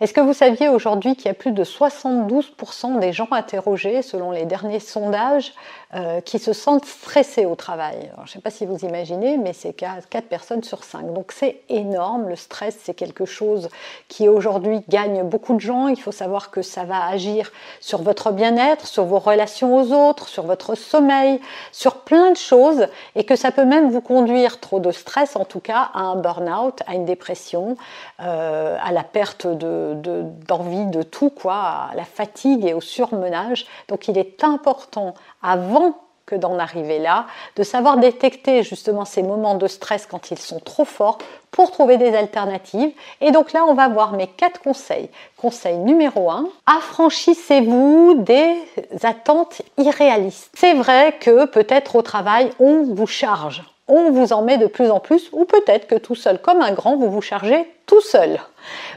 Est-ce que vous saviez aujourd'hui qu'il y a plus de 72% des gens interrogés, selon les derniers sondages, euh, qui se sentent stressés au travail? Je ne sais pas si vous imaginez, mais c'est 4 personnes sur 5. Donc c'est énorme. Le stress, c'est quelque chose qui aujourd'hui gagne beaucoup de gens. Il faut savoir que ça va agir sur votre bien-être, sur vos relations aux autres, sur votre sommeil, sur plein de choses, et que ça peut même vous conduire, trop de stress en tout cas, à un burn-out, à une dépression, euh, à la perte de d'envie de, tout, quoi, à la fatigue et au surmenage. Donc il est important, avant que d'en arriver là, de savoir détecter justement ces moments de stress quand ils sont trop forts pour trouver des alternatives. Et donc là, on va voir mes quatre conseils. Conseil numéro 1, affranchissez-vous des attentes irréalistes. C'est vrai que peut-être au travail, on vous charge on vous en met de plus en plus, ou peut-être que tout seul comme un grand, vous vous chargez tout seul.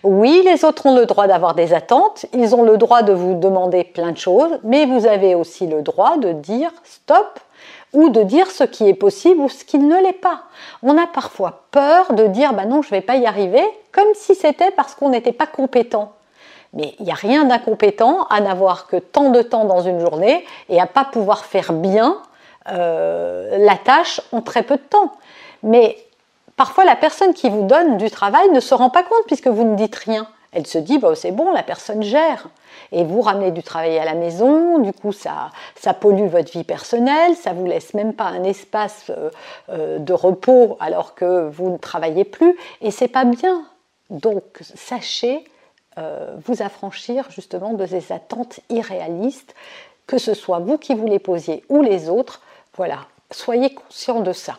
Oui, les autres ont le droit d'avoir des attentes, ils ont le droit de vous demander plein de choses, mais vous avez aussi le droit de dire stop ou de dire ce qui est possible ou ce qui ne l'est pas. On a parfois peur de dire bah non, je ne vais pas y arriver, comme si c'était parce qu'on n'était pas compétent. Mais il n'y a rien d'incompétent à n'avoir que tant de temps dans une journée et à pas pouvoir faire bien euh, la tâche en très peu de temps. Mais parfois, la personne qui vous donne du travail ne se rend pas compte puisque vous ne dites rien. Elle se dit, bah, c'est bon, la personne gère. Et vous ramenez du travail à la maison, du coup, ça, ça pollue votre vie personnelle, ça vous laisse même pas un espace euh, euh, de repos alors que vous ne travaillez plus, et c'est pas bien. Donc, sachez vous affranchir justement de ces attentes irréalistes, que ce soit vous qui vous les posiez ou les autres, voilà, soyez conscient de ça.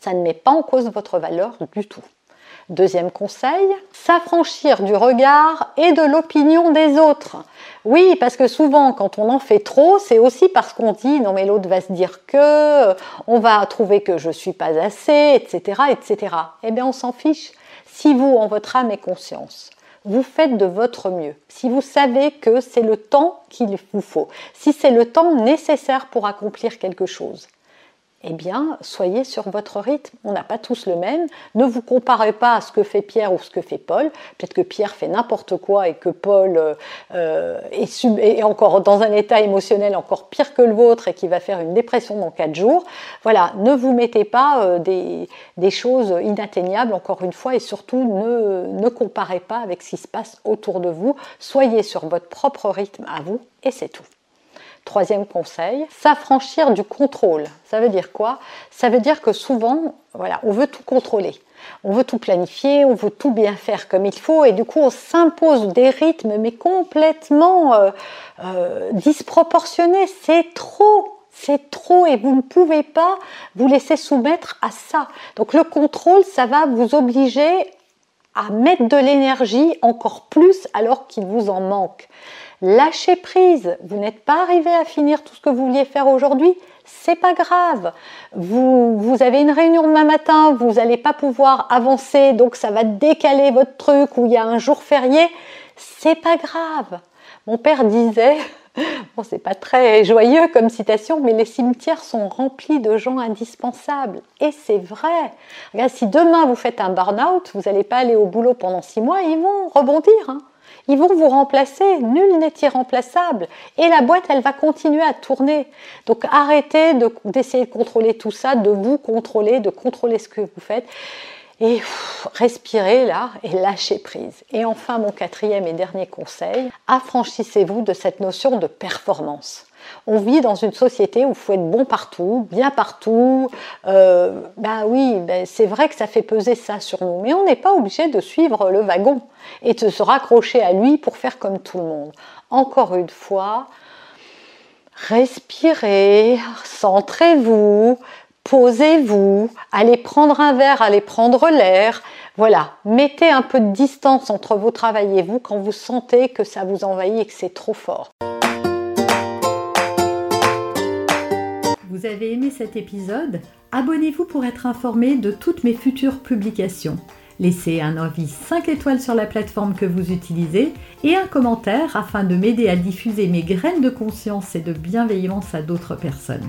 Ça ne met pas en cause votre valeur du tout. Deuxième conseil, s'affranchir du regard et de l'opinion des autres. Oui, parce que souvent, quand on en fait trop, c'est aussi parce qu'on dit non mais l'autre va se dire que, on va trouver que je suis pas assez, etc., etc. Eh bien, on s'en fiche. Si vous, en votre âme et conscience, vous faites de votre mieux. Si vous savez que c'est le temps qu'il vous faut, si c'est le temps nécessaire pour accomplir quelque chose, eh bien, soyez sur votre rythme. On n'a pas tous le même. Ne vous comparez pas à ce que fait Pierre ou ce que fait Paul. Peut-être que Pierre fait n'importe quoi et que Paul euh, est, encore dans un état émotionnel encore pire que le vôtre et qui va faire une dépression dans quatre jours. Voilà, ne vous mettez pas euh, des, choses inatteignables, encore une fois, et surtout ne comparez pas avec ce qui se passe autour de vous. Soyez sur votre propre rythme à vous et c'est tout. Troisième conseil, s'affranchir du contrôle. Ça veut dire quoi? Ça veut dire que souvent, voilà, on veut tout contrôler. On veut tout planifier, on veut tout bien faire comme il faut, et du coup, on s'impose des rythmes, mais complètement euh, euh, disproportionnés. C'est trop, c'est trop et vous ne pouvez pas vous laisser soumettre à ça. Donc le contrôle, ça va vous obliger à mettre de l'énergie encore plus alors qu'il vous en manque. Lâchez prise. Vous n'êtes pas arrivé à finir tout ce que vous vouliez faire aujourd'hui. C'est pas grave. Vous, vous avez une réunion demain matin, vous n'allez pas pouvoir avancer, donc ça va décaler votre truc ou il y a un jour férié. C'est pas grave. Mon père disait, bon, c'est pas très joyeux comme citation, mais les cimetières sont remplis de gens indispensables. Et c'est vrai. Regarde, si demain vous faites un burn-out, vous n'allez pas aller au boulot pendant six mois, ils vont rebondir. Hein ils vont vous remplacer. Nul n'est irremplaçable. Et la boîte, elle va continuer à tourner. Donc arrêtez d'essayer de, contrôler tout ça, de vous contrôler, de contrôler ce que vous faites. Et respirez là et lâchez prise. Et enfin, mon quatrième et dernier conseil, affranchissez-vous de cette notion de performance. On vit dans une société où il faut être bon partout, bien partout. Euh, ben oui, ben c'est vrai que ça fait peser ça sur nous, mais on n'est pas obligé de suivre le wagon et de se raccrocher à lui pour faire comme tout le monde. Encore une fois, respirez, centrez-vous, posez-vous, allez prendre un verre, allez prendre l'air. Voilà, mettez un peu de distance entre vos travail et vous quand vous sentez que ça vous envahit et que c'est trop fort. Vous avez aimé cet épisode? Abonnez-vous pour être informé de toutes mes futures publications. Laissez un avis 5 étoiles sur la plateforme que vous utilisez et un commentaire afin de m'aider à diffuser mes graines de conscience et de bienveillance à d'autres personnes.